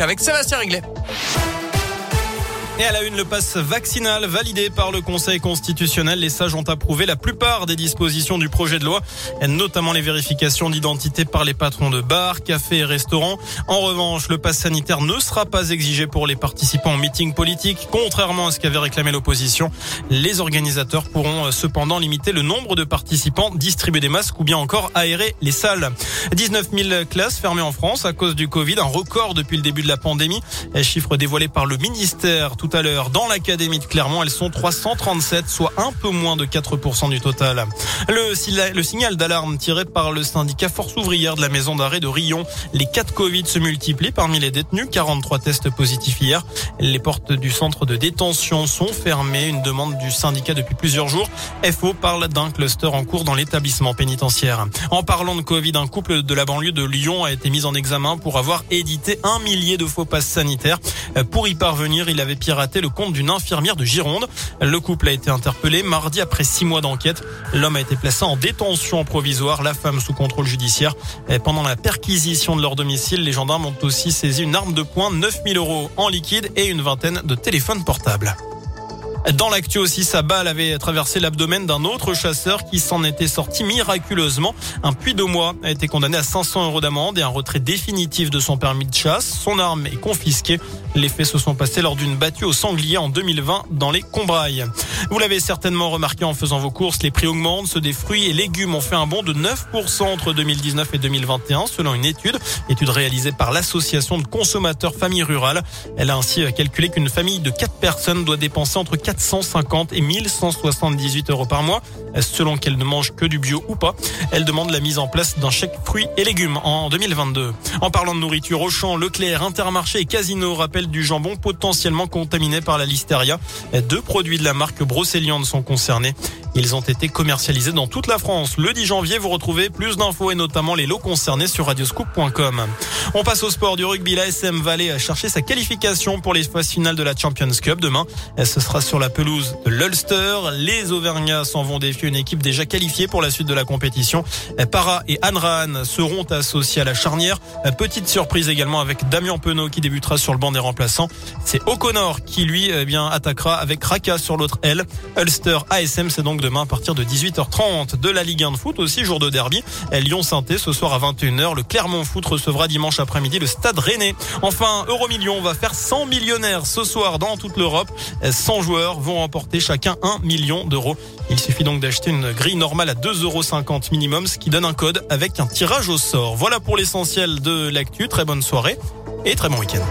avec Sébastien Réglet. Et à la une, le passe vaccinal validé par le Conseil constitutionnel. Les sages ont approuvé la plupart des dispositions du projet de loi, notamment les vérifications d'identité par les patrons de bars, cafés et restaurants. En revanche, le passe sanitaire ne sera pas exigé pour les participants au meeting politique, contrairement à ce qu'avait réclamé l'opposition. Les organisateurs pourront euh, cependant limiter le nombre de participants, distribuer des masques ou bien encore aérer les salles. 19 000 classes fermées en France à cause du Covid, un record depuis le début de la pandémie. Chiffre dévoilé par le ministère à l'heure dans l'académie de Clermont. Elles sont 337, soit un peu moins de 4% du total. Le, signal d'alarme tiré par le syndicat Force ouvrière de la maison d'arrêt de Rion. Les cas de Covid se multiplient parmi les détenus. 43 tests positifs hier. Les portes du centre de détention sont fermées. Une demande du syndicat depuis plusieurs jours. FO parle d'un cluster en cours dans l'établissement pénitentiaire. En parlant de Covid, un couple de la banlieue de Lyon a été mis en examen pour avoir édité un millier de faux passes sanitaires. Pour y parvenir, il avait piraté raté le compte d'une infirmière de Gironde. Le couple a été interpellé mardi après six mois d'enquête. L'homme a été placé en détention provisoire, la femme sous contrôle judiciaire. Et pendant la perquisition de leur domicile, les gendarmes ont aussi saisi une arme de poing, 9000 euros en liquide et une vingtaine de téléphones portables. Dans l'actu aussi, sa balle avait traversé l'abdomen d'un autre chasseur qui s'en était sorti miraculeusement. Un puits de mois a été condamné à 500 euros d'amende et un retrait définitif de son permis de chasse. Son arme est confisquée. Les faits se sont passés lors d'une battue au sanglier en 2020 dans les Combrailles. Vous l'avez certainement remarqué en faisant vos courses, les prix augmentent. Ceux des fruits et légumes ont fait un bond de 9% entre 2019 et 2021 selon une étude, étude réalisée par l'association de consommateurs famille rurale. Elle a ainsi calculé qu'une famille de 4 personnes doit dépenser entre 4 450 et 1178 euros par mois, selon qu'elle ne mange que du bio ou pas. Elle demande la mise en place d'un chèque fruits et légumes en 2022. En parlant de nourriture, Auchan, Leclerc, Intermarché et Casino rappellent du jambon potentiellement contaminé par la listeria. Deux produits de la marque Brocéliande sont concernés. Ils ont été commercialisés dans toute la France. Le 10 janvier, vous retrouvez plus d'infos et notamment les lots concernés sur radioscoop.com. On passe au sport du rugby. La SM va aller chercher sa qualification pour les phases finales de la Champions Cup demain. Ce sera sur la pelouse de l'Ulster. Les Auvergnats s'en vont défier une équipe déjà qualifiée pour la suite de la compétition. Para et Anran seront associés à la charnière. Petite surprise également avec Damien Penaud qui débutera sur le banc des remplaçants. C'est O'Connor qui lui eh bien attaquera avec Raka sur l'autre aile. Ulster ASM c'est donc demain à partir de 18h30 de la Ligue 1 de foot aussi jour de derby. lyon saint ce soir à 21h. Le Clermont Foot recevra dimanche après-midi le Stade Rennais. Enfin, Euromillion va faire 100 millionnaires ce soir dans toute l'Europe. 100 joueurs vont remporter chacun 1 million d'euros. Il suffit donc d'acheter une grille normale à 2,50 euros minimum, ce qui donne un code avec un tirage au sort. Voilà pour l'essentiel de l'actu. Très bonne soirée et très bon week-end.